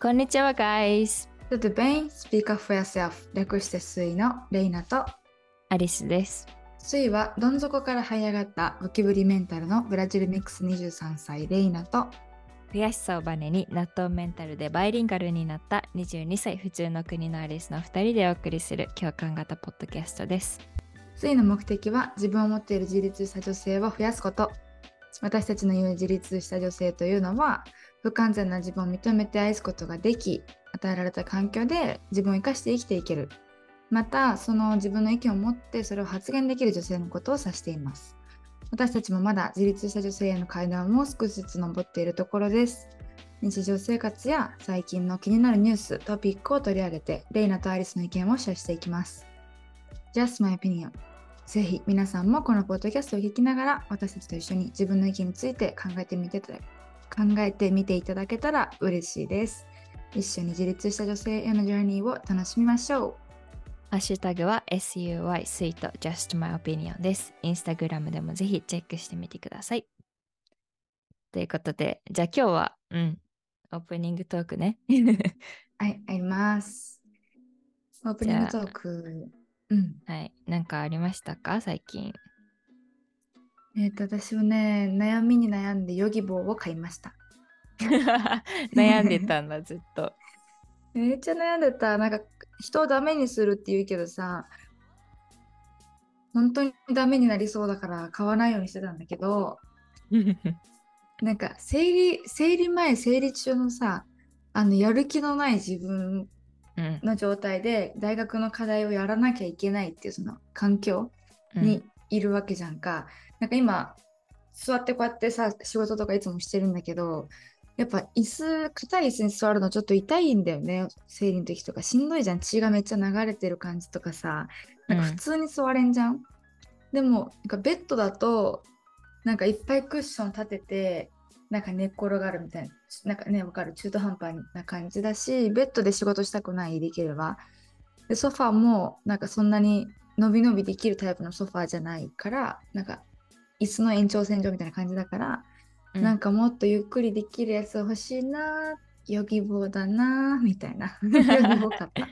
こんにちは、guys! Tudo bem? Speak up for yourself 略してスイのレイナとアリスです。スイはどん底から這い上がったゴキブリメンタルのブラジルミックス23歳レイナと悔しさをバネに納豆メンタルでバイリンガルになった22歳普通の国のアリスの2人でお送りする共感型ポッドキャストです。スイの目的は自分を持っている自立した女性を増やすこと私たちの言う自立した女性というのは不完全な自分を認めて愛すことができ与えられた環境で自分を生かして生きていける。またその自分の意見を持ってそれを発言できる女性のことを指しています。私たちもまだ自立した女性への階段を少しずつ登っているところです。日常生活や最近の気になるニューストピックを取り上げてレイナとアリスの意見をシェアしていきます。Just my opinion. ぜひ皆さんもこのポッドキャストを聞きながら私たちと一緒に自分の意見について考えてみて考えてみていただけたら嬉しいです。一緒に自立した女性へのジャーニーを楽しみましょハッシュタグは SUY スイート Just My Opinion です。インスタグラムでもぜひチェックしてみてください。ということで、じゃあ今日は、うん、オープニングトークね。う。はい、あります。オープニングトーク。うん。はい、なんかありましたか？最近。えっ、と、私はね、悩みに悩んでヨギボーを買いました。悩んでたんだ、ずっと。めっちゃ悩んでた。なんか、人をダメにするって言うけどさ、本当にダメになりそうだから買わないようにしてたんだけど、なんか生理生理前生理中のさあのやる気のない自分うんの状態で大学の課題をやらなきゃいけないっていうその環境うん。にいるわけじゃんか、なんか今座ってこうやってさ仕事とかいつもしてるんだけどやっぱ椅子硬い椅子に座るのちょっと痛いんだよね。生理の時とかしんどいじゃん。血がめっちゃ流れてる感じとかさ。なんか普通に座れんじゃん、でもなんかベッドだとなんかいっぱいクッション立ててなんか寝っ転がるみたいななんかねわかる。中途半端な感じだしベッドで仕事したくないできればでソファーもなんかそんなに伸び伸びできるタイプのソファーじゃないからなんか椅子の延長線上みたいな感じだから、うん。なんかもっとゆっくりできるやつ欲しいなヨギボーだなみたいな。ヨギボー買った。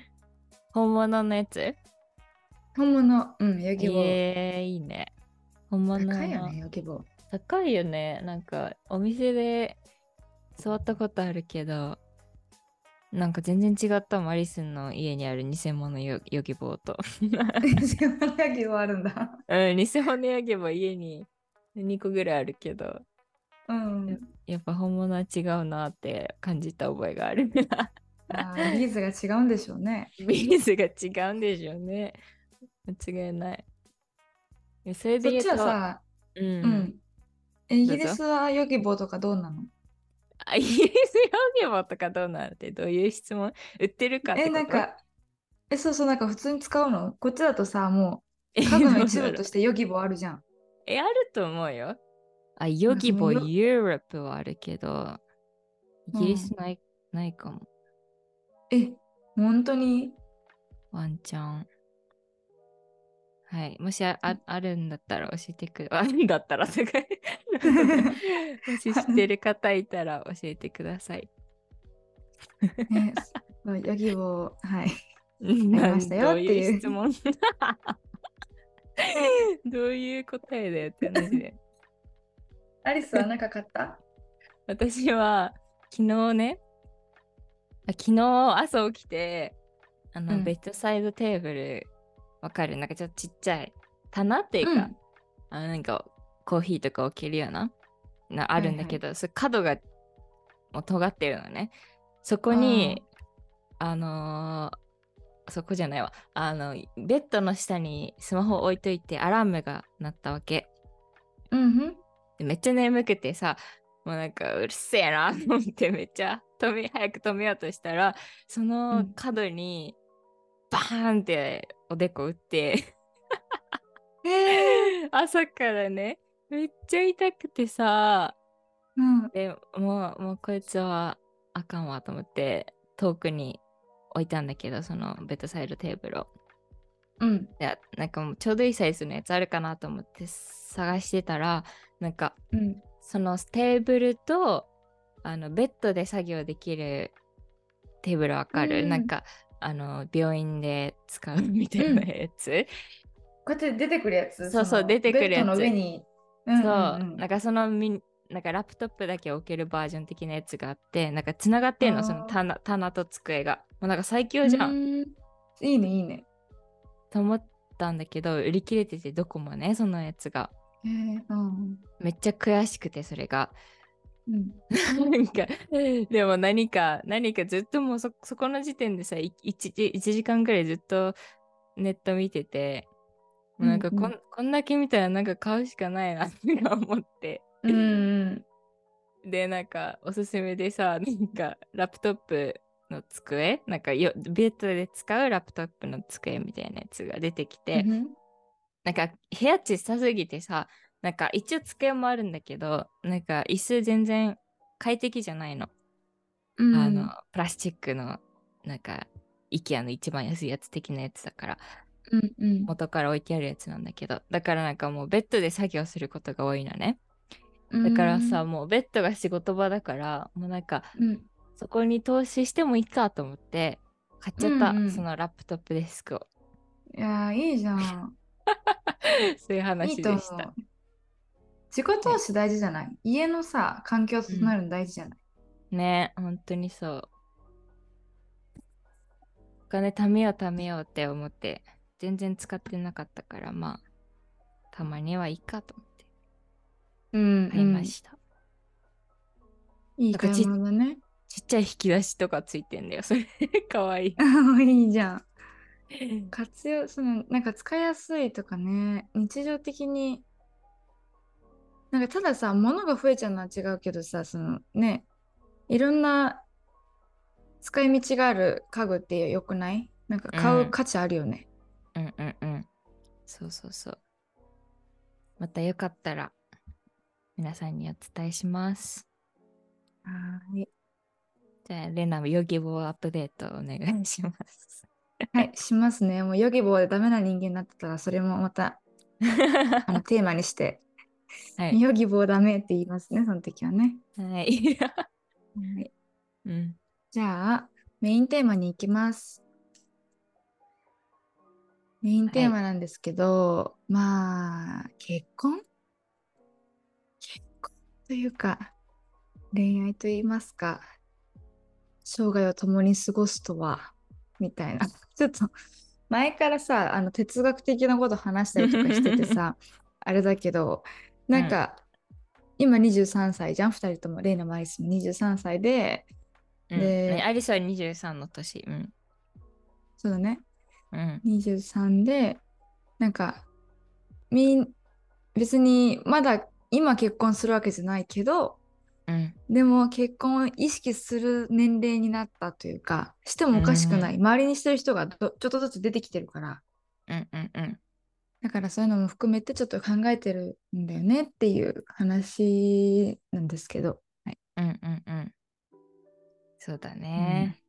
本物のやつ？本物。うんヨギボー、えー、いいね。本物の。高いよねヨギボー高いよね。なんかお店で座ったことあるけど、なんか全然違ったマリスンの家にある偽物ヨヨギボーと。ヨギボーあるんだうん、偽物ヨギボー家に2個ぐらいあるけど、うんやっぱ本物は違うなって感じた覚えがある。あービーズが違うんでしょうねビーズが違うんでしょうね。間違いない。それで言うと、はさ、うん、うん。えイギリスはヨギボーとかどうなの？あイギリスヨギボーとかどうなるってどういう質問？売ってるかってこえ、となんか、え、そうそう、なんか普通に使うの？こっちだとさ、もえう家具の一部としてヨギボーあるじゃん。え、あると思うよ。あ、ヨギボーユーロップはあるけど、イギリスない、ないかも。え、本当に？ワンチャン。はい。もしあああるんだったら教えてくあるんだったらとか もし知ってる方いたら教えてください。ね、ヨギボー、はい。りましたよっていう質問？どういう答えだよって話で。アリスは何か買った？私は昨日ね、あ昨日朝起きて、あの、うんベッドサイドテーブル、わかるなんかちょっとちっちゃい棚っていうか、うんあのなんかコーヒーとか置けるような、なあるんだけど、それ角がもう尖ってるのね。そこに、あのーそこじゃないわ。あの、ベッドの下にスマホ置いといてアラームが鳴ったわけ。うんめっちゃ眠くてさもうなんかうるせえなと思ってめっちゃ止め早く止めようとしたらそうのん角にバーンっておでこ打ってえー、朝からねめっちゃ痛くてさうん。でもうもうこいつはあかんわと思って遠くに置いたんだけどそのベッドサイドテーブルをうん。でなんかもうちょうどいいサイズのやつあるかなと思って探してたらなんかうん。そのテーブルとあのベッドで作業できるテーブルわかる、うんなんかあの病院で使うみたいなやつ、こうやって出てくるやつそうそうの出てくるやつ。ベッドの上に。うんそう、うんうん。なんかそのみなんかラップトップだけ置けるバージョン的なやつがあってなんかつながってんのその棚棚と机が。もうなんか最強じゃん、うーん。いいね、いいね。と思ったんだけど売り切れててどこもねそのやつが。へえうん。めっちゃ悔しくてそれがうん。なんか でも何か何かずっともうそそこの時点でさ 1, 1時間ぐらいずっとネット見ててもうなんかこん,、うんうん。こんだけ見たらなんか買うしかないなって思って。うんうん。でなんかおすすめでさなんかラップトップの机？なんかよベッドで使うラップトップの机みたいなやつが出てきて、うん。なんか部屋小さすぎてさなんか一応机もあるんだけどなんか椅子全然快適じゃないの、うん。あのプラスチックのなんか IKEA の一番安いやつ的なやつだからうんうん。元から置いてあるやつなんだけど。だからなんかもうベッドで作業することが多いのね。だからさ、もうベッドが仕事場だからもうなんかうん。そこに投資してもいいかと思って買っちゃった、うんうん。そのラップトップデスクを。いやーいいじゃん。そういうい話でした。自己投資大事じゃない？家のさ、環境を整えるの大事じゃない、ね本当にそう。お金貯めよう貯めようって思って全然使ってなかったからまあたまにはいいかと思って。うん買いました、いいなんかち買い物だね。ちっちゃい引き出しとかついてんだよそれ。かわいい。いいじゃん。活用、その、なんか使いやすいとかね、日常的に、なんかたださ、物が増えちゃうのは違うけどさ、そのね、いろんな使い道がある家具ってよくない？なんか買ううん価値あるよね。うんうんうんそうそうそうまたよかったら皆さんにお伝えしますはい。じゃあレナもヨギボーアップデートお願いしますはい、しますね。もうヨギボーでダメな人間になってたら、それもまた あのテーマにして、はい、ヨギボーダメって言いますね、その時はね。はい、はい、うんじゃあ、メインテーマに行きます。メインテーマなんですけど、まあ、結婚？結婚というか、恋愛と言いますか、生涯を共に過ごすとは、みたいな。ちょっと、前からさ、あの哲学的なこと話したりとかしててさ、あれだけど、なんか、今23歳じゃん、2人とも、レイナもアリスも23歳で、うんでねアリスは23の年。うん。そうだね、うん。23でなんかみん別にまだ今結婚するわけじゃないけどうん。でも結婚を意識する年齢になったというかしてもおかしくない、周りにしてる人がどちょっとずつ出てきてるからうんうんうん。だからそういうのも含めてちょっと考えてるんだよねっていう話なんですけど、はい、うんうんうん。そうだね。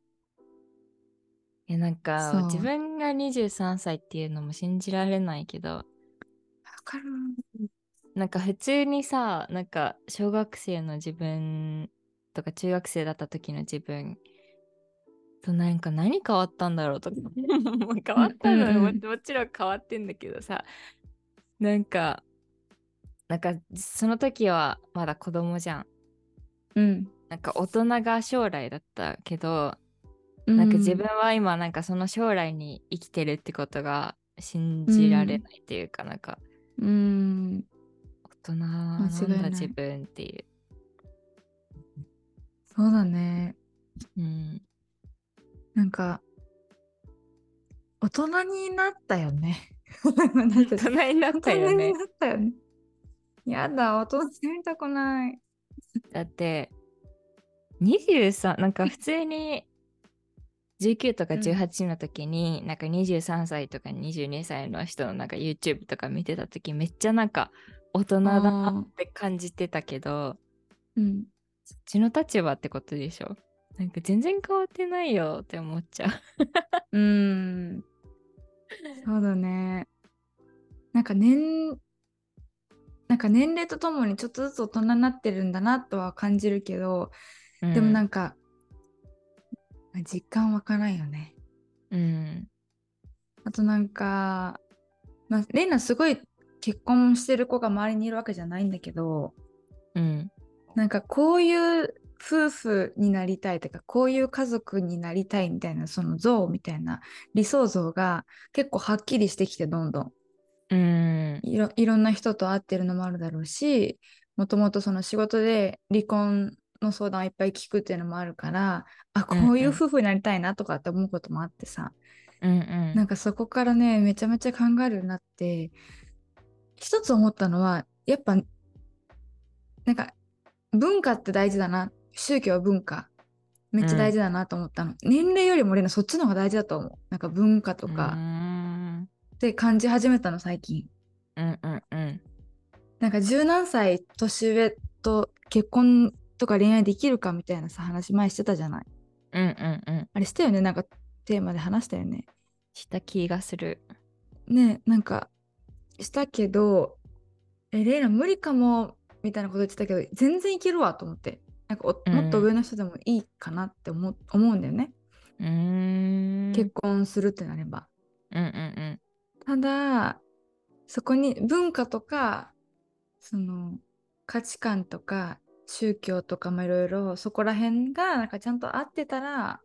いやなんか自分が23歳っていうのも信じられないけど。わかる。なんか普通にさなんか小学生の自分とか中学生だった時の自分となんか何変わったんだろうとか。もう変わったのはもうんうんうん。もちろん変わってんだけどさ。なんかなんかその時はまだ子供じゃん。うん。なんか大人が将来だったけどななんか自分は今なんかその将来に生きてるってことが信じられないっていうか、なんか。うん。大人なんだ自分っていう。そうだね。うん、なんか大人になったよね。大大人になったよね。やだ、大人になりたくない。だって23なんか普通に19とかうん18の時に、なんか23歳とか22歳の人のなんか YouTube とか見てた時めっちゃなんか大人だなって感じてたけどうん。そっちの立場ってことでしょ？なんか全然変わってないよって思っちゃう。うーん。そうだね。なんか年、なんか年齢とともにちょっとずつ大人になってるんだなとは感じるけど、でもなんんか、実感湧かないよね。うん。あとなんか、まあ、レイナすごい結婚してる子が周りにいるわけじゃないんだけど、うん。なんかこういう夫婦になりたいとか、こういう家族になりたいみたいな、その像みたいな理想像が結構はっきりしてきて、どんどん。うん。いろいろんな人と会ってるのもあるだろうし、もともとその仕事で離婚の相談をいっぱい聞くっていうのもあるから、あ、こういう夫婦になりたいなとかって思うこともあってさ、うんうん。なんかそこからね、めちゃめちゃ考えるようになって、一つ思ったのは、やっぱ、なんか文化って大事だな、宗教は文化、めっちゃ大事だなと思ったの。年齢よりも俺のそっちの方が大事だと思う。なんか文化とうかんって感じ始めたの、最近。うんうんうん。なんか十何歳年上と結婚とか恋愛できるかみたいなさ、話前してたじゃない。うんうんうん。あれしたよね、なんかテーマで話したよね？した気がする。ねなんかしたけどえレイナ無理かもみたいなこと言ってたけど全然いけるわと思ってなんかもっと上の人でもいいかなって思,、思うんだよね、うーん。結婚するってなればうんうんただそこに文化とかその価値観とか宗教とかもいろいろそこら辺がなんかちゃんと合ってたら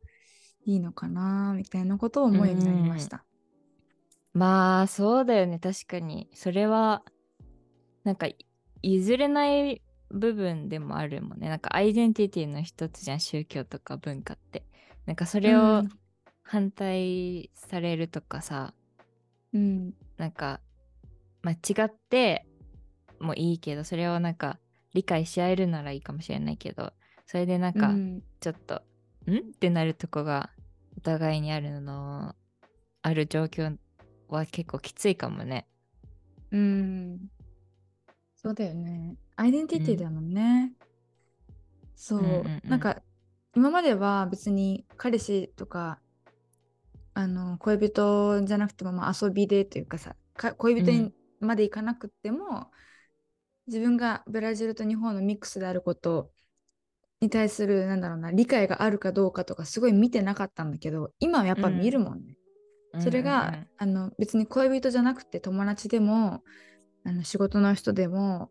いいのかなみたいなことを思うようになりました。うん。まあそうだよね確かに。それはなんかい譲れない部分でもあるもんね。なんかアイデンティティの一つじゃん宗教とか文化って。なんかそれうをん反対されるとかさ、うんなんか、まあ、違ってもいいけどそれをなんか理解し合えるならいいかもしれないけどそれでなんかうんちょっと、ん？ってなるとこがお互いにあるのある状況は結構きついかもね。うん。そうだよね。アイデンティティだもんね。そう、うんうんうんなんか今までは別に彼氏とかあの恋人じゃなくてもまあ遊びでというかさか恋人にまで行かなくっても、自分がブラジルと日本のミックスであることに対するなんだろうな理解があるかどうかとかすごい見てなかったんだけど今はやっぱ見るもんね。それが、あの別に恋人じゃなくて友達でもあの仕事の人でも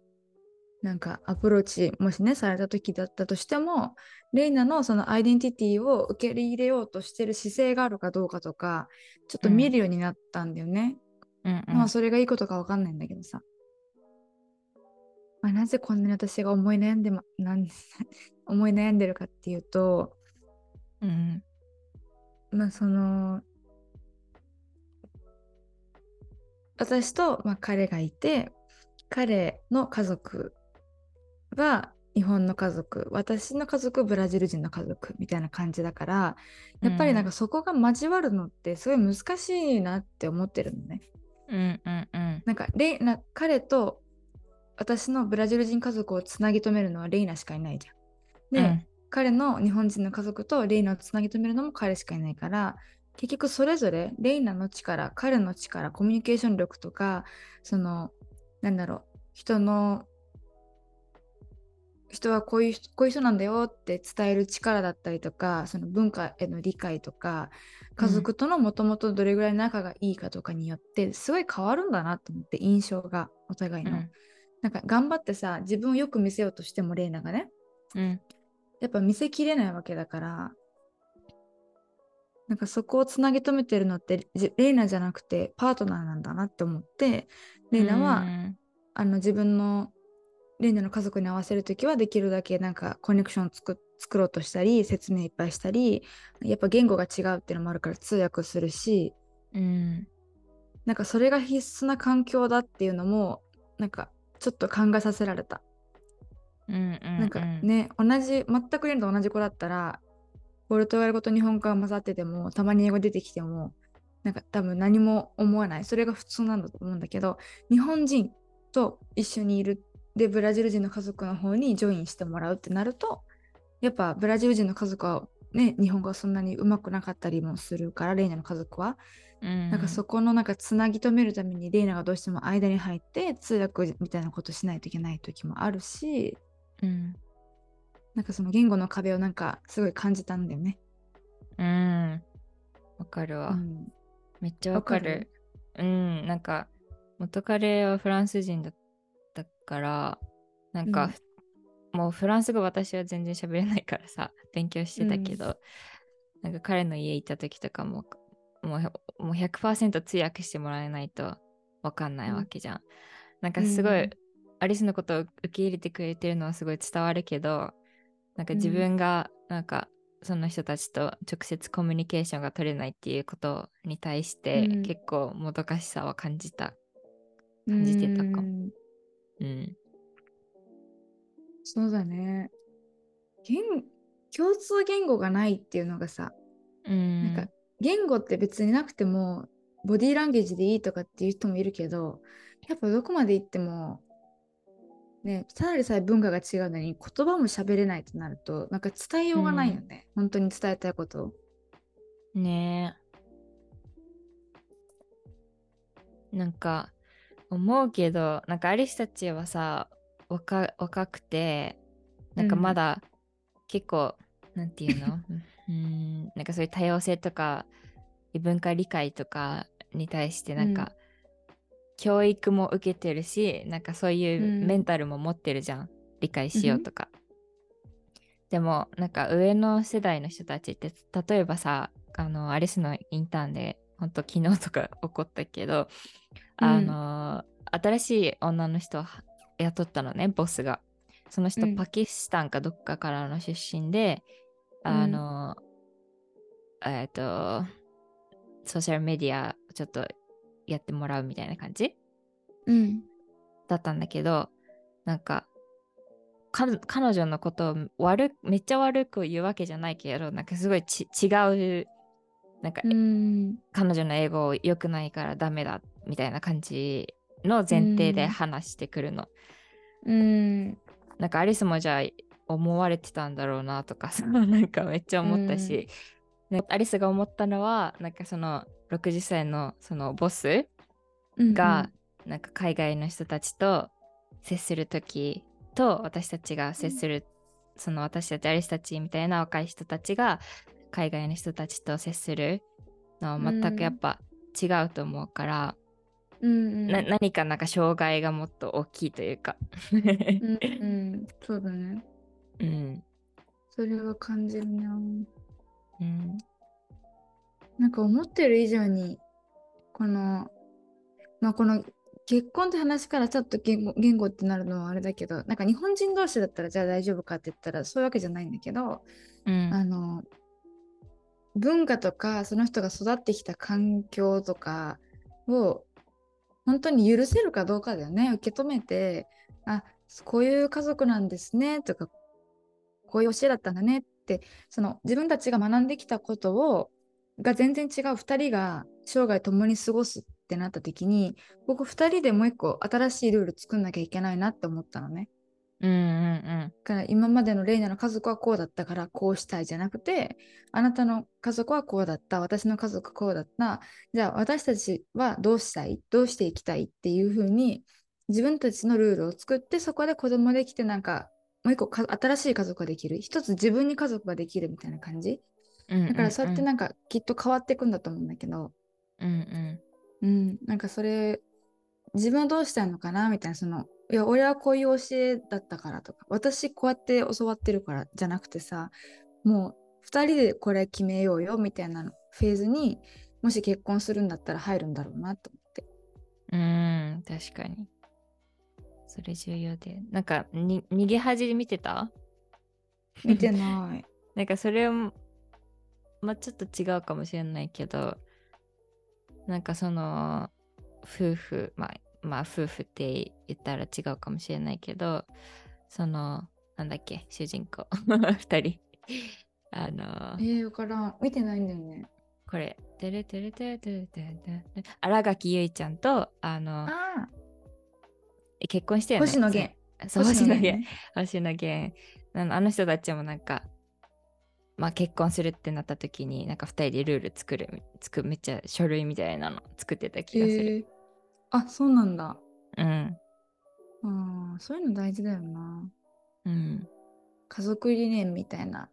なんかアプローチもしねされた時だったとしてもレイナのそのアイデンティティを受け入れようとしてる姿勢があるかどうかとかちょっと見るようになったんだよね。うんうんまあそれがいいことかわかんないんだけどさ。まあ、なぜこんなに私が思い悩んで、ま、なん 思い悩んでるかっていうとうんまあその私と、まあ、彼がいて彼の家族は日本の家族私の家族ブラジル人の家族みたいな感じだからやっぱりなんかそこが交わるのってすごい難しいなって思ってるのね。うんうんうんなんかレイな彼と私のブラジル人家族をつなぎ止めるのはレイナしかいないじゃん。で、うん彼の日本人の家族とレイナをつなぎ止めるのも彼しかいないから結局それぞれレイナの力彼の力コミュニケーション力とかそのなんだろう人の人はこういう人こういう人なんだよって伝える力だったりとかその文化への理解とか家族とのもともとどれぐらい仲がいいかとかによってすごい変わるんだなと思って印象がお互いの、うん。なんか頑張ってさ自分をよく見せようとしてもレイナがね。うん。やっぱ見せきれないわけだからなんかそこをつなぎ止めてるのってじレイナじゃなくてパートナーなんだなって思ってレイナは、うん。あの自分のレイナの家族に合わせる時はできるだけなんかコネクションを作作ろうとしたり説明いっぱいしたりやっぱ言語が違うっていうのもあるから通訳するしうん。なんかそれが必須な環境だっていうのもなんかちょっと考えさせられた。うんうんなんかね、同じ、全くレンと同じ子だったら、ポルトガル語と日本語が混ざってても、たまに英語出てきても、なんか多分何も思わない。それが普通なんだと思うんだけど、日本人と一緒にいる、で、ブラジル人の家族の方にジョインしてもらうってなると、やっぱブラジル人の家族はね、日本語はそんなにうまくなかったりもするから、レイナの家族は。ななんかそこのなんかつなぎ止めるためにレイナがどうしても間に入って通訳みたいなことしないといけない時もあるし、うんなんかその言語の壁をなんかすごい感じたんだよね。うん。わかるわ。うんめっちゃわかる。うん、なんか、元彼はフランス人だったから、なんか、もうフランス語私は全然喋れないからさ、勉強してたけど、なんか彼の家行った時とかも、もうもう100%通訳してもらえないとわかんないわけじゃん。なんかすごい、うんアリスのことを受け入れてくれてるのはすごい伝わるけど、なんか自分がなんかその人たちと直接コミュニケーションが取れないっていうことに対して、うん結構もどかしさは感じた。感じてたかもうんうん。そうだね。言共通言語がないっていうのがさ、うん。なんか言語って別になくてもボディーランゲージでいいとかっていう人もいるけどやっぱどこまで行ってもねただでさえ文化が違うのに言葉も喋れないとなるとなんか伝えようがないよね、本当に伝えたいこと。を。ね。え。なんか思うけど、なんかアリスたちはさ、若若くて、なんかまだ結構、なんていうの？うん、なんかそういう多様性とか、異文化理解とかに対してなんか、教育も受けてるし、なんかそういううん。メンタルも持ってるじゃん。理解しようとか。でもなんか上の世代の人たちって例えばさあのアリスのインターンで本当昨日とか起こったけど、うん。あの新しい女の人を雇ったのねボスが。その人、うん。パキスタンかどっかからの出身であの、えっ、とソーシャルメディアちょっとやってもらうみたいな感じ？うん。だったんだけどなんかか彼女のことを悪めっちゃ悪く言うわけじゃないけどなんかすごいち違うなんか、うん。彼女の英語良くないからダメだみたいな感じの前提で話してくるの、うん。なんかアリスもじゃあ思われてたんだろうなとかさ なんかめっちゃ思ったし、ねアリスが思ったのはなんかその60歳のそのボスうんが、なんか海外の人たちと接する時と私たちが接する、その私たちアリスたちみたいな若い人たちが海外の人たちと接するのは全くやっぱ違うと思うから、うんうん。な何かなんか障害がもっと大きいというか。うんうん。そうだね。うん。それは感じるな。うん。なんか思ってる以上にこのまあこの結婚って話からちょっと言語言語ってなるのはあれだけどなんか日本人同士だったらじゃあ大丈夫かって言ったらそういうわけじゃないんだけど、うん。あの文化とかその人が育ってきた環境とかを本当に許せるかどうかだよね。受け止めてあこういう家族なんですねとかこういう教えだったんだねってその自分たちが学んできたことをが全然違う2人が生涯共に過ごすってなった時にここ2人でもう一個新しいルール作んなきゃいけないなって思ったのね。うんうんだから今までのレイナの家族はこうだったからこうしたいじゃなくてあなたの家族はこうだった私の家族こうだったじゃあ私たちはどうしたいどうしていきたいっていう風に自分たちのルールを作ってそこで子供できてなんかもう一個か新しい家族ができる。一つ自分に家族ができるみたいな感じ。うん。だからそうやってなんかきっと変わっていくんだと思うんだけど。うんうんうんなんかそれ自分はどうしたいのかなみたいなそのいや俺はこういう教えだったからとか私こうやって教わってるからじゃなくてさもう2人でこれ決めようよみたいなのフェーズにもし結婚するんだったら入るんだろうなと思って。うん確かにそれ重要でなんかに逃げ恥見てた？見てない。なんかそれもまあちょっと違うかもしれないけどなんかその夫婦まあまあ夫婦って言ったら違うかもしれないけどそのなんだっけ主人公 二人あのえー、わからん。見てないんだよね。これてれてれてれてれてれてれ新垣結衣ちゃんとあのあえ結婚してあ、る星野源。星野源ね。星野源あの人たちもなんかまあ結婚するってなった時になんか二人でルール作るつくめっちゃ書類みたいなの作ってた気がする、えー、あ、そうなんだ。うんあーそういうの大事だよな。うん家族理念みたいな。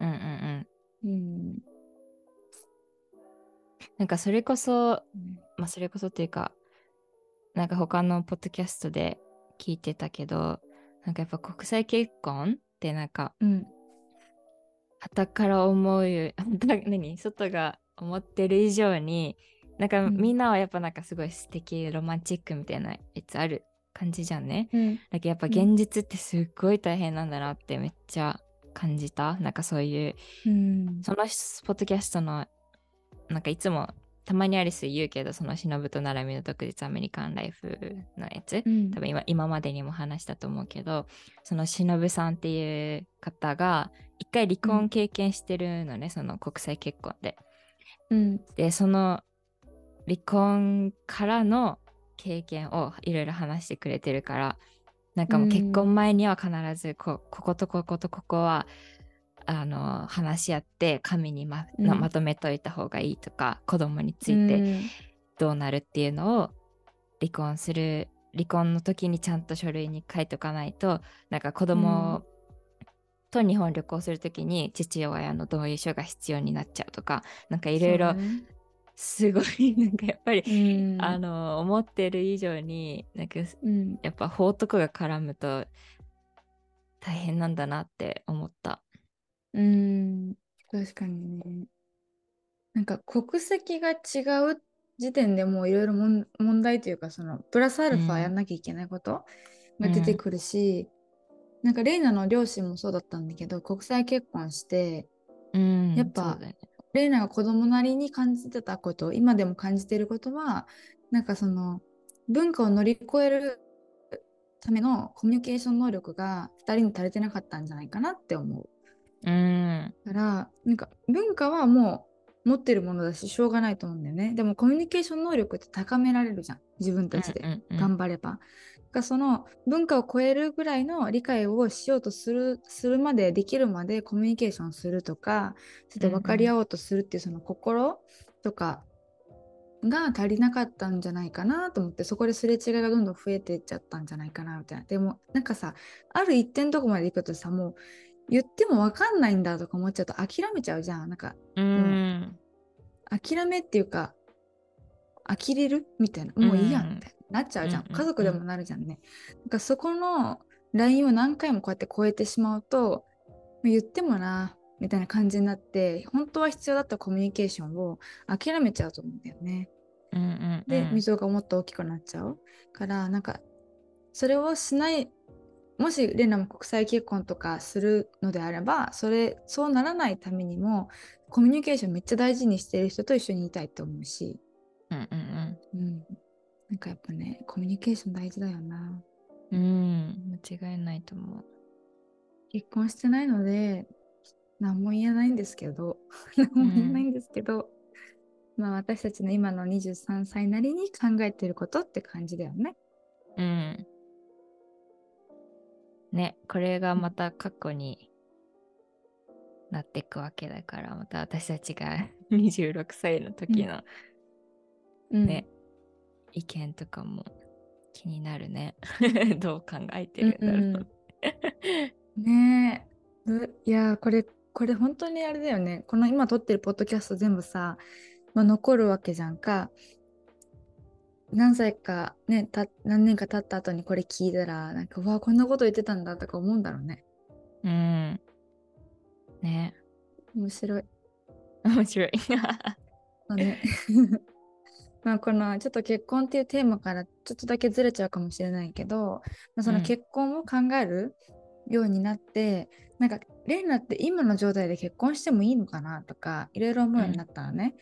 うんうんうんうん。なんかそれこそ、まあそれこそっていうか、なんか他のポッドキャストで聞いてたけど、なんかやっぱ国際結婚ってなんか、うん旗から思うよ、何？外が思ってる以上に、なんかうんみんなはやっぱなんかすごい素敵、ロマンチックみたいなやつある感じじゃんね。うんだけどやっぱうん現実ってすっごい大変なんだなってめっちゃ感じた。なんかそういう、うんそのポッドキャストの、なんかいつもたまにアリス言うけど、その忍と並びの特日アメリカンライフのやつ、うん。多分今今までにも話したと思うけど、その忍さんっていう方が一回離婚経験してるのね、その国際結婚で。うん。で、その離婚からの経験をいろいろ話してくれてるから、なんかもう結婚前には必ずここことこことここはあの話し合って紙にま,、うん。まとめといた方がいいとか子供についてどうなるっていうのを離婚する離婚の時にちゃんと書類に書いとかないとなんか子供と日本旅行する時に父親の同意書が必要になっちゃうとかなんかいろいろすごい なんかやっぱり、うん。あの思ってる以上になんかうん。やっぱ法とかが絡むと大変なんだなって思った。うん確かにね。なんか国籍が違う時点でもういろいろ問問題というかそのプラスアルファやんなきゃいけないことが出てくるし、なんかレイナの両親もそうだったんだけど国際結婚してうんやっぱね。レイナが子供なりに感じてたこと今でも感じてることはなんかその文化を乗り越えるためのコミュニケーション能力が2人に足りてなかったんじゃないかなって思う。うんだからなんか文化はもう持ってるものだししょうがないと思うんだよね。でもコミュニケーション能力って高められるじゃん自分たちで頑張れば。だからその文化を超えるぐらいの理解をしようとするするまでできるまでコミュニケーションするとかちょっと分かり合おうとするっていうその心とかが足りなかったんじゃないかなと思ってそこですれ違いがどんどん増えていっちゃったんじゃないかなみたいな。でもなんかさある一点とこまで行くとさもう言っても分かんないんだとか思っちゃうと諦めちゃうじゃん。なんかうん。諦めっていうか呆れるみたいな。もういいやんみたいになっちゃうじゃん、家族でもなるじゃんね。なんかそこのラインを何回もこうやって超えてしまうと言ってもなみたいな感じになって本当は必要だったコミュニケーションを諦めちゃうと思うんだよね。うんうんで、うん。溝がもっと大きくなっちゃう。からなんかそれをしないもしレナも国際結婚とかするのであればそれそうならないためにもコミュニケーションめっちゃ大事にしてる人と一緒にいたいと思うし、うんうんうん、なんかやっぱねコミュニケーション大事だよな。うん。うん。間違いないと思う。結婚してないので何も言えないんですけど。何も言えないんですけど、まあ私たちの今の23歳なりに考えてることって感じだよね。うん。ね、これがまた過去になっていくわけだから、また私たちが 26歳の時のうん。ね、意見とかも気になるね。どう考えてるんだろう。うん。ねえ。どいやーこれこれ本当にあれだよね。この今撮ってるポッドキャスト全部さ、まあ、残るわけじゃんか何歳かねた何年か経った後にこれ聞いたらなんかうわこんなこと言ってたんだとか思うんだろうねうん。ね、面白い面白い。まあねまあこのちょっと結婚っていうテーマからちょっとだけずれちゃうかもしれないけど、まあ、そのうん結婚を考えるようになって、なんかレイナって今の状態で結婚してもいいのかなとかいろいろ思うようになったのね。で、うん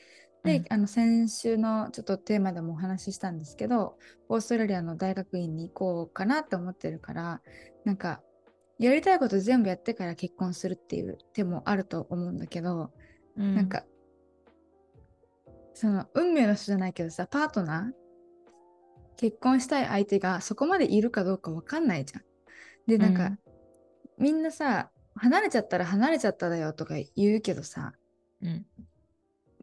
あの先週のちょっとテーマでもお話ししたんですけどオーストラリアの大学院に行こうかなって思ってるからなんかやりたいこと全部やってから結婚するっていう手もあると思うんだけど、うん。なんかその運命の人じゃないけどさパートナー結婚したい相手がそこまでいるかどうか分かんないじゃん。でなんか、うん。みんなさ離れちゃったら離れちゃっただよとか言うけどさうん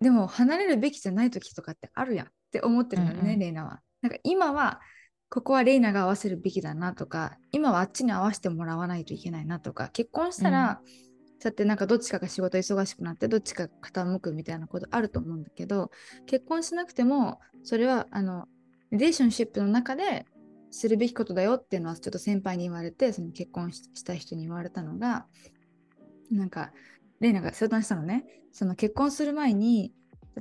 でも離れるべきじゃない時とかってあるやんって思ってるのね、うんうんレイナは。なんか今はここはレイナが合わせるべきだなとか今はあっちに合わせてもらわないといけないなとか結婚したらそうやってなんかどっちかが仕事忙しくなってどっちかが傾くみたいなことあると思うんだけど結婚しなくてもそれはあのリレーションシップの中でするべきことだよっていうのはちょっと先輩に言われてその結婚した人に言われたのがなんかレイナが相談したのね。その結婚する前に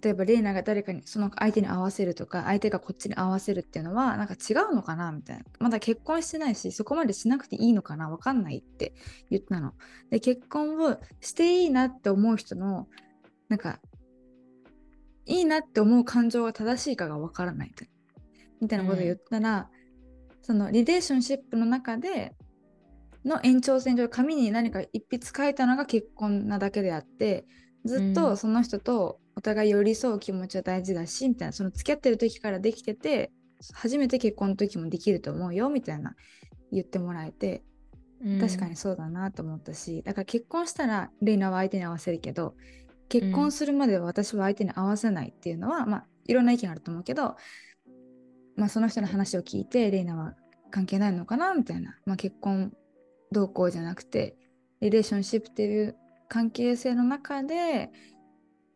例えばレイナが誰かにその相手に合わせるとか相手がこっちに合わせるっていうのはなんか違うのかな？みたいな。まだ結婚してないしそこまでしなくていいのかな？わかんないって言ったの。で結婚をしていいなって思う人のなんかいいなって思う感情が正しいかがわからないみたいなことを言ったら、うん、そのリレーションシップの中での延長線上紙に何か一筆書いたのが結婚なだけであってずっとその人とお互い寄り添う気持ちは大事だし、みたいなその付き合ってる時からできてて初めて結婚の時もできると思うよみたいな言ってもらえて、うん、確かにそうだなと思ったしだから結婚したらレイナは相手に合わせるけど結婚するまでは私は相手に合わせないっていうのは、うん、まあいろんな意見あると思うけど、まあ、その人の話を聞いてレイナは関係ないのかなみたいな、まあ、結婚どうこうじゃなくてリレーションシップっていう関係性の中で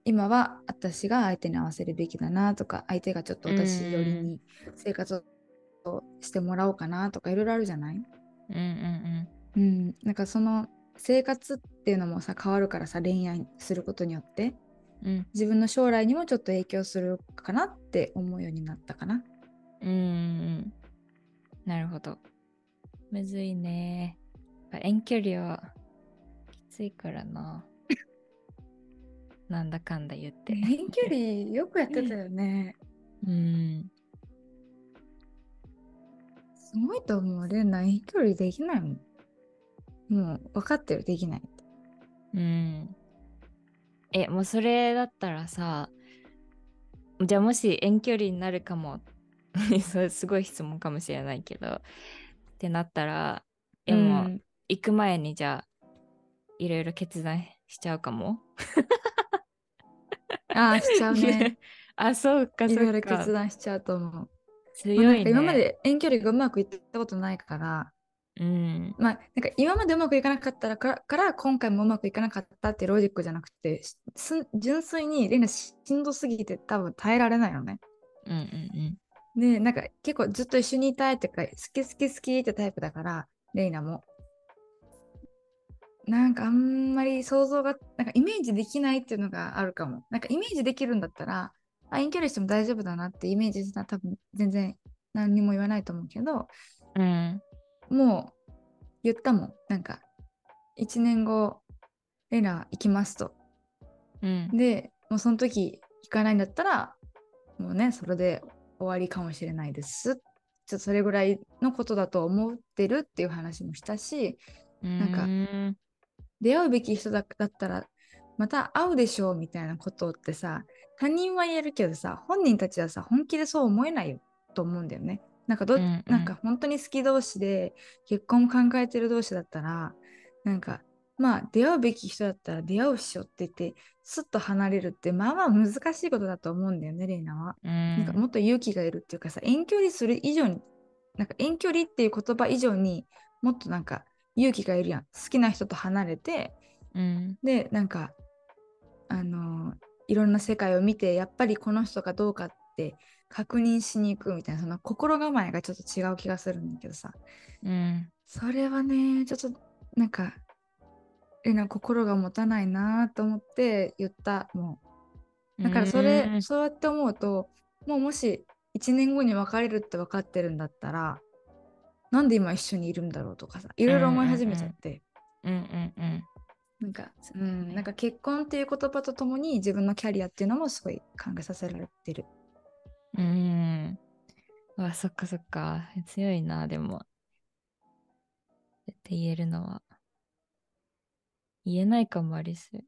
今は私が相手に合わせるべきだなとか相手がちょっと私寄りに生活をしてもらおうかなとかいろいろあるじゃない？うんうんうん。うん、なんかその生活っていうのもさ変わるからさ恋愛することによって、うん、自分の将来にもちょっと影響するかなって思うようになったかな。うんなるほど。むずいね。遠距離はきついからな。なんだかんだ言って。遠距離よくやってたよね。うん。すごいと思う。レ遠距離できないもん。もう分かってる、できないうん。え、もうそれだったらさ、じゃあもし遠距離になるかも、それすごい質問かもしれないけど、ってなったら、でも、うん、行く前にじゃあ、いろいろ決断しちゃうかも？ああ、しちゃうね。あ、そうか、そうか。いろいろ決断しちゃうと思う。強い、ね、今まで遠距離がうまくいったことないから、うん、まあなんか今までうまくいかなかったらから今回もうまくいかなかったってロジックじゃなくて純粋にレナしんどすぎて多分耐えられないよね。うんうんうん、でなんか結構ずっと一緒にいたいってか好き好き好きってタイプだからレイナも。なんかあんまり想像がなんかイメージできないっていうのがあるかも。なんかイメージできるんだったら、あ、遠距離しても大丈夫だなってイメージしたら多分全然何にも言わないと思うけど、うん、もう言ったもん。なんか1年後、レナ行きますと。うん、で、もうその時行かないんだったら、もうね、それで終わりかもしれないです。ちょっとそれぐらいのことだと思ってるっていう話もしたし、なんか出会うべき人だったらまた会うでしょうみたいなことってさ他人は言えるけどさ本人たちはさ本気でそう思えないよと思うんだよね。なんかど、うんうん、なんか本当に好き同士で結婚考えてる同士だったらなんかまあ出会うべき人だったら出会うっしょって言ってすっと離れるってまあまあ難しいことだと思うんだよねレイナは、うん、なんかもっと勇気がいるっていうかさ遠距離する以上になんか遠距離っていう言葉以上にもっとなんか勇気がいるやん。好きな人と離れて、うん、でなんかあのー、いろんな世界を見てやっぱりこの人かどうかって確認しに行くみたいなその心構えがちょっと違う気がするんだけどさ、うん、それはねちょっとなんかえな心が持たないなと思って言ったもう。だからそれ、うん、そうやって思うともうもし1年後に別れるって分かってるんだったらなんで今一緒にいるんだろうとかさいろいろ思い始めちゃって、うんうんうん、なんか、うん、なんか結婚っていう言葉とともに自分のキャリアっていうのもすごい考えさせられてる。うん。あそっかそっか。強いなでも。って言えるのは。言えないかもありす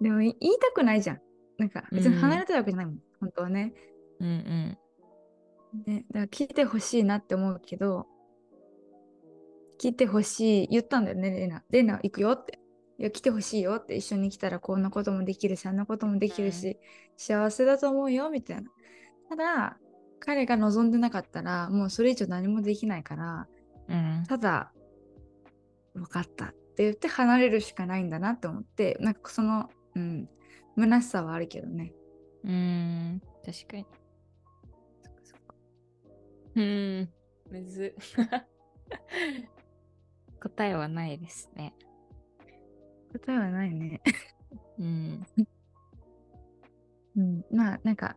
でも言いたくないじゃん。なんか別に離れたいわけじゃないもん、うん、本当はね。うんうんね、だから聞いてほしいなって思うけど、聞いてほしい、言ったんだよね、レナ。レナ行くよって。いや、来てほしいよって、一緒に来たらこんなこともできるし、あんなこともできるし、うん、幸せだと思うよ、みたいな。ただ、彼が望んでなかったら、もうそれ以上何もできないから、うん、ただ、分かったって言って離れるしかないんだなって思ってなんかそのうん虚しさはあるけどねうーん、確かに。うーん、むず。答えはないですね。答えはないねうん。うんまあなんか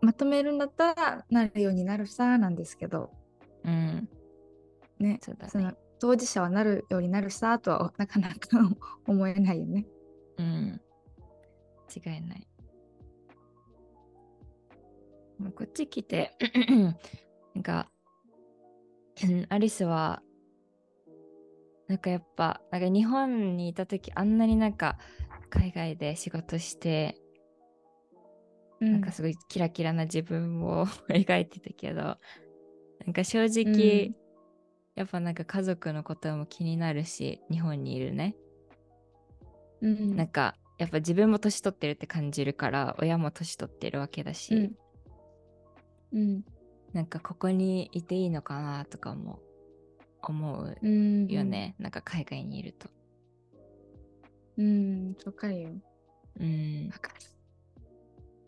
まとめるんだったらなるようになるさなんですけどうん。ねそうだねその当事者はなるようになるさとはなかなか思えないよね。うん。違いない。こっち来て、なんか、うんアリスは、なんかやっぱ、なんか日本にいた時あんなになんか海外で仕事して、なんかすごいキラキラな自分を 描いてたけど、なんか正直、うん。やっぱなんか家族のことも気になるし、日本にいるね。うん。なんかやっぱ自分も年取ってるって感じるから親も年取ってるわけだし、うんうんなんかここにいていいのかなとかも思ううんよね、なんか海外にいると。うんわかるよ。うんわかる。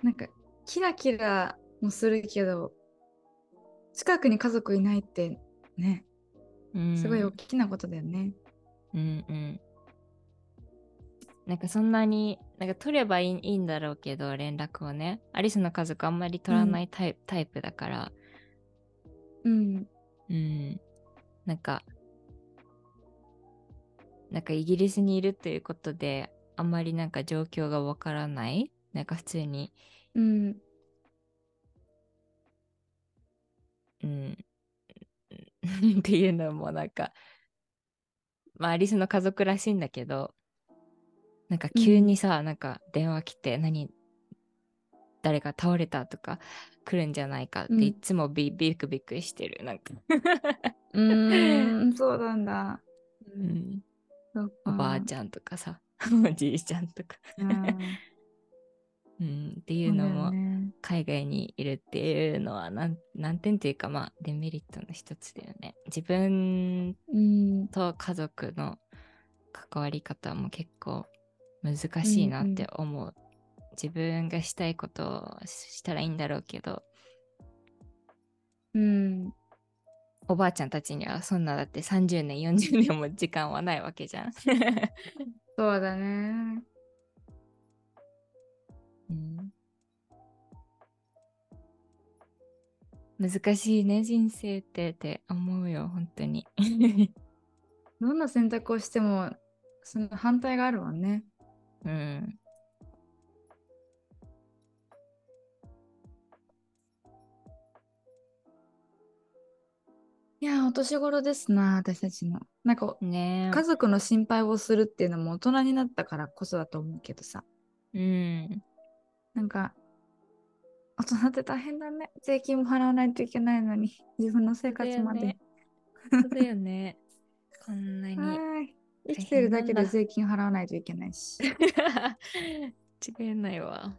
なんかキラキラもするけど近くに家族いないってねうん、すごい大きなことだよね。うんうん。なんかそんなに、なんか取ればいいいいんだろうけど、連絡をね。アリスの家族あんまり取らないタイ,、タイプだから、うんうん。なんか、なんかイギリスにいるということで、あんまりなんか状況がわからない。なんか普通に、うんうん。っていうのもなんか、まあアリスの家族らしいんだけど、なんか急にさ、なんか電話来て、何、誰か倒れたとか来るんじゃないかって、うん。いつもビビクビクしてる。なんか、うーん。そうなんだ。うん、おばあちゃんとかさ、おじいちゃんとか、うん。うん、っていうのもね。海外にいるっていうのはなん難点っていうかまあデメリットの一つだよね。自分うん。と家族の関わり方も結構難しいなって思う。自分がしたいことをしたらいいんだろうけど、うんおばあちゃんたちにはそんなだって30年、40年も時間はないわけじゃん。そうだね。うん難しいね、人生ってって思うよ、本当に。どんな選択をしてもその反対があるわね。うん。いやー、お年頃ですな、私たちの。なんか、ね家族の心配をするっていうのも大人になったからこそだと思うけどさ。え。うん。なんか、大人って大変だね。税金も払わないといけないのに、自分の生活まで。そうだよね。こんなに。生きてるだけで税金払わないといけないし。違いないわ。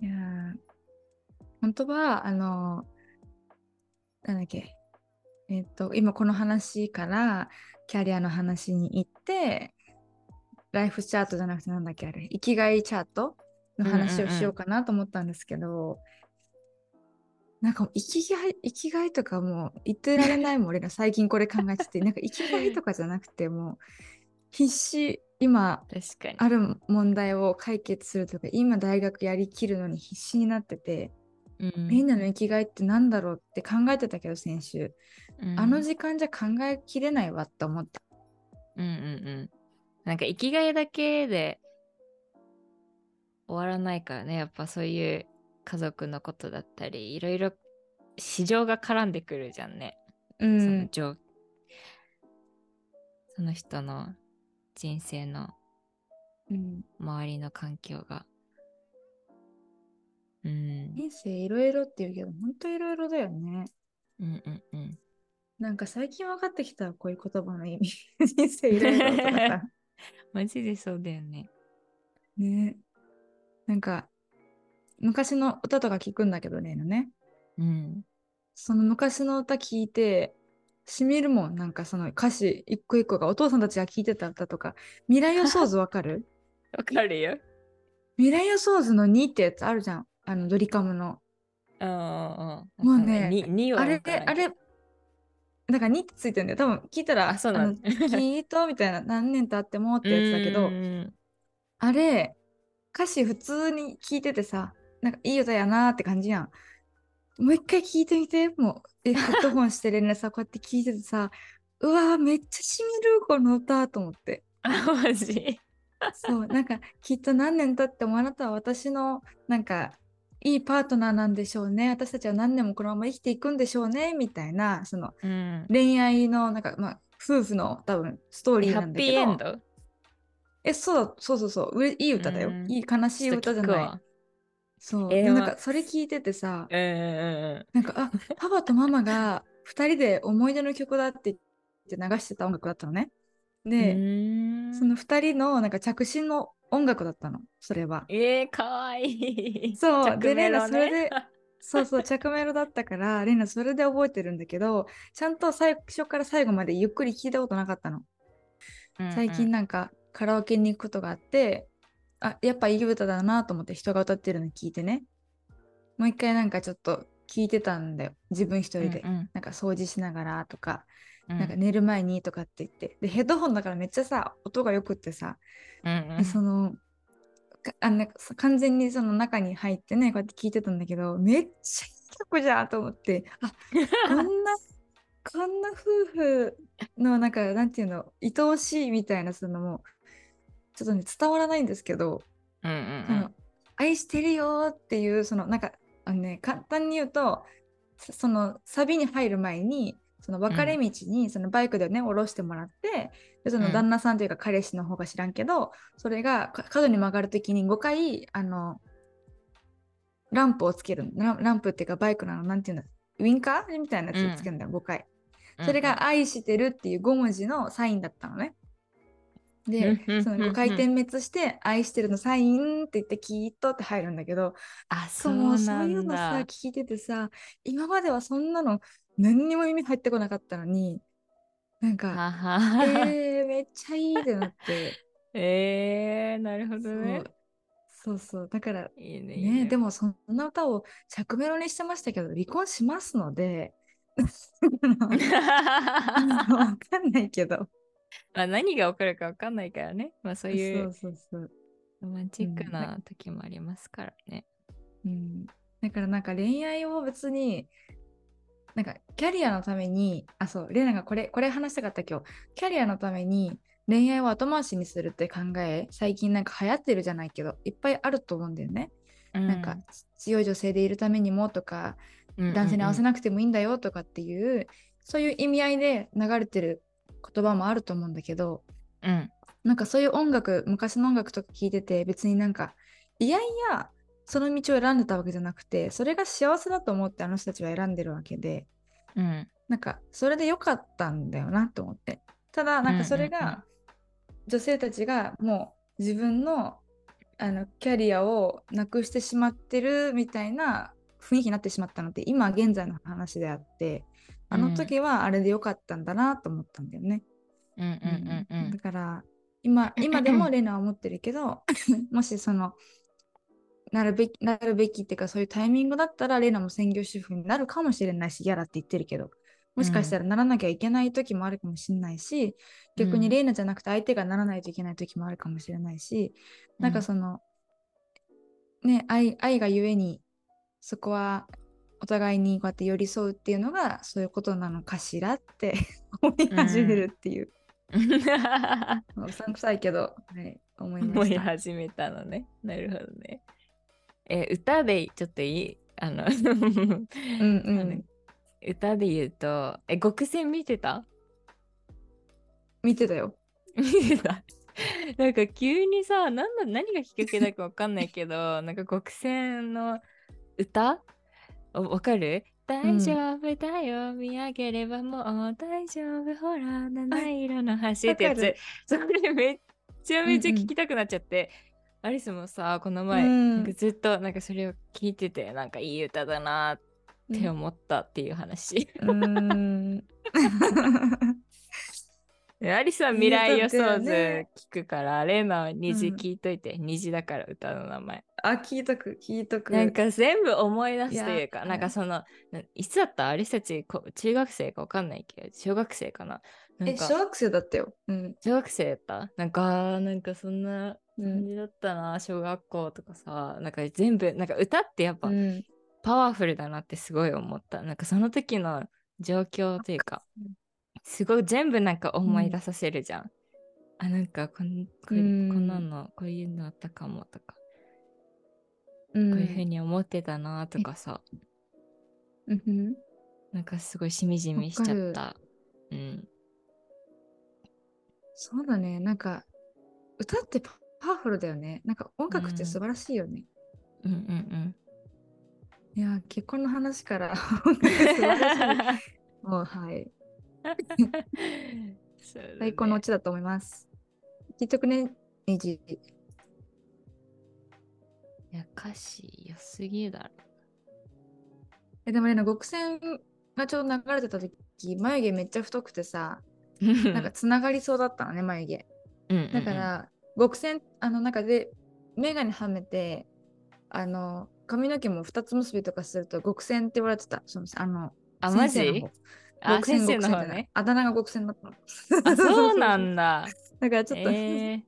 いやー本当は、あのなんだっけ、えっ、と、今この話からキャリアの話に行って、ライフチャートじゃなくてなんだっけあれ、生きがいチャートの話をしようかなと思ったんですけど、なんか生きがい、生きがいとかもう言ってられないもん、俺ら最近これ考えてて、なんか生きがいとかじゃなくてもう必死、今。ある問題を解決するとか今大学やりきるのに必死になってて、うんみんなの生きがいってなんだろうって考えてたけど先週、うんあの時間じゃ考えきれないわって思ってうんうんうん。なんか生きがいだけで終わらないからね。やっぱそういう家族のことだったり、いろいろ市場が絡んでくるじゃんね。うそのその人の人生のうん周りの環境が。うん。人生いろいろって言うけど本当いろいろだよねうんうんうん。なんか最近分かってきたこういう言葉の意味 人生いろいろとかさ マジでそうだよね。ねなんか昔の歌とか聞くんだけどねのね。うん。その昔の歌聞いてしみるもん。なんかその歌詞一個一個がお父さんたちが聴いてた歌とか未来予想図わかる？わかるよ。未来予想図の2ってやつあるじゃん。あのドリカムの。うんうんうん。もうねににはあれあれだから2ってついてるんだよ。多分聞いたらあそうなののきっとみたいな何年経ってもってやつだけどうん。あれ歌詞普通に聞いててさなんかいい歌やなーって感じやん。もう一回聞いてみて。もうえ ヘッドホンしてるねさこうやって聞いててさうわーめっちゃしみるこの歌と思って。あ、マジ？そうなんかきっと何年経ってもあなたは私のなんかいいパートナーなんでしょうね。私たちは何年もこのまま生きていくんでしょうね。みたいなそのうん。恋愛のなんかまあ夫婦の多分ストーリーハッピーなんだけど。エンド？えそうそうそうそう。いい歌だよ、うん。いい悲しい歌じゃない。わ。そう、えーなんかそれ聞いててさうんうんなんかあパパとママが2人で思い出の曲だって言って流してた音楽だったのね。うん。で、うーん。その2人のなんか着信の音楽だったの。それは。えー、かわい。い。そう。着メロでレナそれねでそうそう着メロだったから レナそれで覚えてるんだけどちゃんと最初から最後までゆっくり聞いたことなかったの。最近なんかカラオケに行くことがあってあやっぱいい歌だなと思って人が歌ってるの聞いてね。もう一回なんかちょっと聞いてたんだよ。自分一人で、うんうん。なんか掃除しながらとか、うん。なんか寝る前にとかって言って。でヘッドホンだからめっちゃさ音がよくってさ、うんうん。そのかあなんかさ完全にその中に入ってねこうやって聞いてたんだけどめっちゃいい曲じゃんと思って。あ こんなこんな夫婦のなんかなんていうの愛おしいみたいなそのもうちょっとね伝わらないんですけど、うんうんその愛してるよっていうそのなんかあのね簡単に言うとそそのサビに入る前にその分かれ道にそのバイクでね降ろしてもらってでそのうん。旦那さんというか彼氏の方が知らんけど、それがか角に曲がるときに5回あのランプをつけるの。ランランプっていうかバイクなの。なんていうのウィンカーみたいなやつをつけるんだよ、5回。うん。それが愛してるっていう5文字のサインだったのね。でうん、その5回点滅して愛してるのサインって言ってきっとって入るんだけど、あ、そそうそうないうんのさだ。聞いててさ、今まではそんなの何にも耳入ってこなかったのに、なんか、えー、めっちゃいいってなって、えー、なるほどそうね。そうそう、だからいいね。いいね、でもそんな歌を着メロにしてましたけど、離婚しますので、わかんないけど。まあ何が起こるか分かんないからね。まあそういそう。ロマンチックうんな時もありますからね。うん、だからなんか恋愛を別になんかキャリアのためにあそうレナがこれこれ話したかった今日キャリアのために恋愛を後回しにするって考え最近なんか流行ってるじゃないけどいっぱいあると思うんだよね、なんか強い女性でいるためにもとか男性に合わせななくてもいいんだよとかっていう、そういう意味合いで流れてる言葉もあると思うんだけどうん。なんかそういう音楽昔の音楽とか聞いてて別になんかいやいやその道を選んでたわけじゃなくてそれが幸せだと思ってあの人たちは選んでるわけでうん。なんかそれで良かったんだよなと思って。ただなんかそれが女性たちがもう自分のあのキャリアをなくしてしまってるみたいな雰囲気になってしまったので今現在の話であってあの時はあれで良かったんだなと思ったんだよね。うんうんうんうん。だから今 今でもレナは思ってるけど もしそのなるべきなるべきっていうかそういうタイミングだったらレナも専業主婦になるかもしれないし嫌だって言ってるけどもしかしたらならなきゃいけない時もあるかもしれないし、逆にレイナじゃなくて相手がならないといけない時もあるかもしれないし、なんかそのね愛愛がゆえにそこはお互いにこうやって寄り添うっていうのがそういうことなのかしらって 思い始めるっていう、うさんくさいけど、はい、思いま思い。始めたのね。なるほどね。え、歌でちょっといい？あの、うんうん、歌で言うと、え、極戦見てた？見てたよ。見てた？なんか急にさ、なんだ何がきっかけだかわかんないけど、なんか極戦の歌おわかる？大丈夫だよ、見上げればもう大丈夫、ほら、七色の橋ってやつ。それめっちゃめちゃ聞きたくなっちゃって、アリスもさ、この前、ずっとなんかそれを聞いてて、なんかいい歌だなっって思ったっていう話。アリスは未来予想図聞くから、レイナは虹うん聞いといて、虹だから歌の名前。あ、聞いとく、聞いとく。なんか全部思い出すというか、なんかその、ないつだった？アリスたちこ中学生かわかんないけど、小学生かな？なんえ、か小学生だったよ。うん。小学生だった？なんか、なんかそんなうん。感じだったな、小学校とかさ、なんか全部、なんか歌ってやっぱうん、パワフルだなってすごい思った。なんかその時の状況というかうん、すごい全部なんか思い出させるじゃん。あ、なんかこんこれうんこんなの、こういうのあったかもとか、うん、こういうふうに思ってたなとかさ、うんうん。なんかすごいしみじみしちゃった。うん。そうだね。なんか、歌ってパパワフルだよね。なんか音楽って素晴らしいよね。うんうんいや、結婚の話から。もう、はい。最高のオチだと思います。聞いとくね、エイジ。いや、歌詞良すぎるだろ。え、でもね、極戦がちょうど流れてた時、眉毛めっちゃ太くてさ、なんかつながりそうだったのね、眉毛。うんうんうんだから、極戦あの中で眼鏡はめて、あの、髪の毛も二つ結びとかすると極戦って言われてた。そのあの、あ、マジ？あ、先生の方ね。あだ名が極戦だったの。あ、そうなんだ。だからちょっと、えー、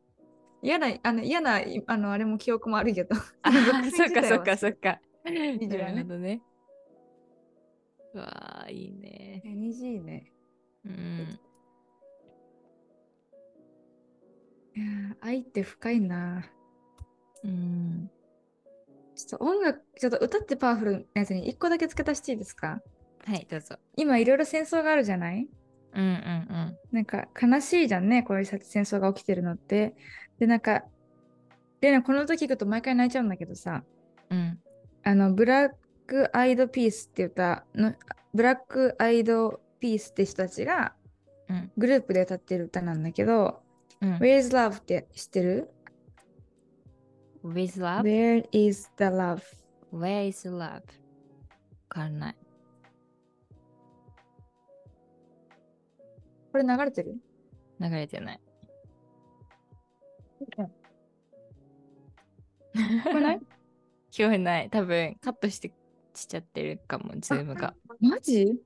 嫌な、あの嫌な、あの、あれも記憶もあるけど。あそっかそっかそっか。虹はねなるほどね。うわあ、いいね。え虹いいね。うん。愛って深いな。うん。ちょっと音楽、ちょっと歌ってパワフルなやつに一個だけ付け足していいですか？はい、どうぞ。今いろいろ戦争があるじゃない？うんうんなんか悲しいじゃんね、こういう戦争が起きてるのって。で、なんか、でね、この歌聞くと毎回泣いちゃうんだけどさ、うん。うん。あの、ブラックアイドピースって歌の、ブラックアイドピースって人たちがうんグループで歌ってる歌なんだけど、うん、Where's Love って知ってる？With love? ?Where is the love? Where is love? わかんない。これ流れてる？流れてない。聞こえない？聞こえない？多分カットしてしちゃってるかも、ズームが。マジ？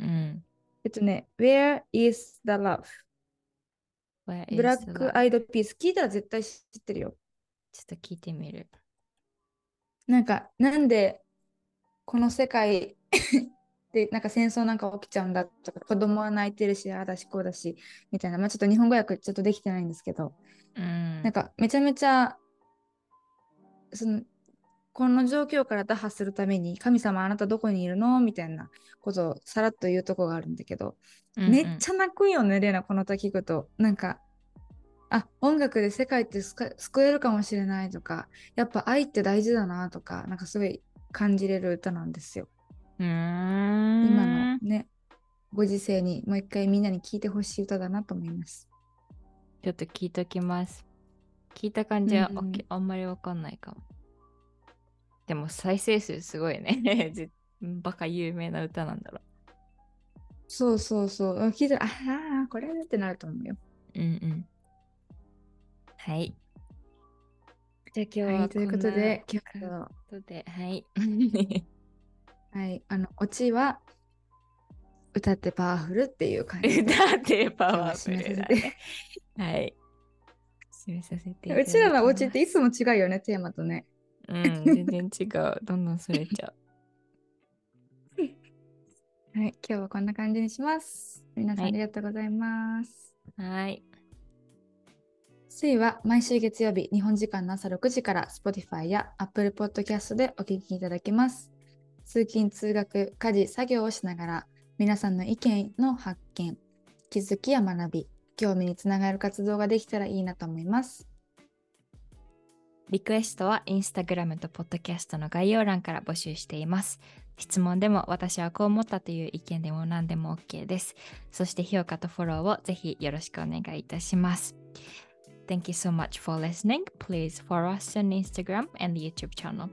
うん。えっとね、Where is the love? Where is ブラッ?クアイドピース。聞いたら絶対知ってるよ。ちょっと聞いてみる。なんか、なんでこの世界でなんか戦争なんか起きちゃうんだとか、子供は泣いてるし、ああだしこうだし、みたいな、まあちょっと日本語訳ちょっとできてないんですけど、うん。なんかめちゃめちゃ、その、この状況から打破するために、神様あなたどこにいるのみたいなことをさらっと言うとこがあるんだけど、うんうんめっちゃ泣くよね、レナ、この歌聞くと。なんか、あ、音楽で世界って救えるかもしれないとか、やっぱ愛って大事だなとか、なんかすごい感じれる歌なんですよ。うーん。今のね、ご時世にもう一回みんなに聴いてほしい歌だなと思います。ちょっと聞いときます。聞いた感じは、うんあんまりわかんないかも。でも再生数すごいね。ぜバカ有名な歌なんだろそうそうそう。聞いたら、ああ、これってなると思うよ。う。うんうん。はい。じゃあ今日は、はい、ということで、今日はい。はい、あの、オチは、歌ってパワフルっていう感じで。歌ってパワフルだね。はい。締めさせてうきちらのオチっていつも違うよね、テーマとね。うん、全然違う。どんどんそれちゃう。はい、今日はこんな感じにします。皆さんはいありがとうございます。はい。水位は毎週月曜日、日本時間の朝6時から Spotify や Apple Podcast でお聞きいただけます。通勤・通学、家事・作業をしながら、皆さんの意見の発見、気づきや学び、興味につながる活動ができたらいいなと思います。リクエストはインスタグラムとポッドキャストの概要欄から募集しています。質問でも私はこう思ったという意見でも何でも OK です。そして評価とフォローをぜひよろしくお願いいたします。Thank you so much for listening. Please follow us on Instagram and YouTube channel.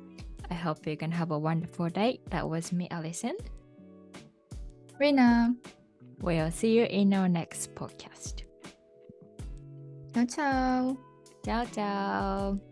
I hope you can have a wonderful day. That was me, Alison. Rina. We'll see you in our next podcast. Ciao, ciao. Ciao, ciao.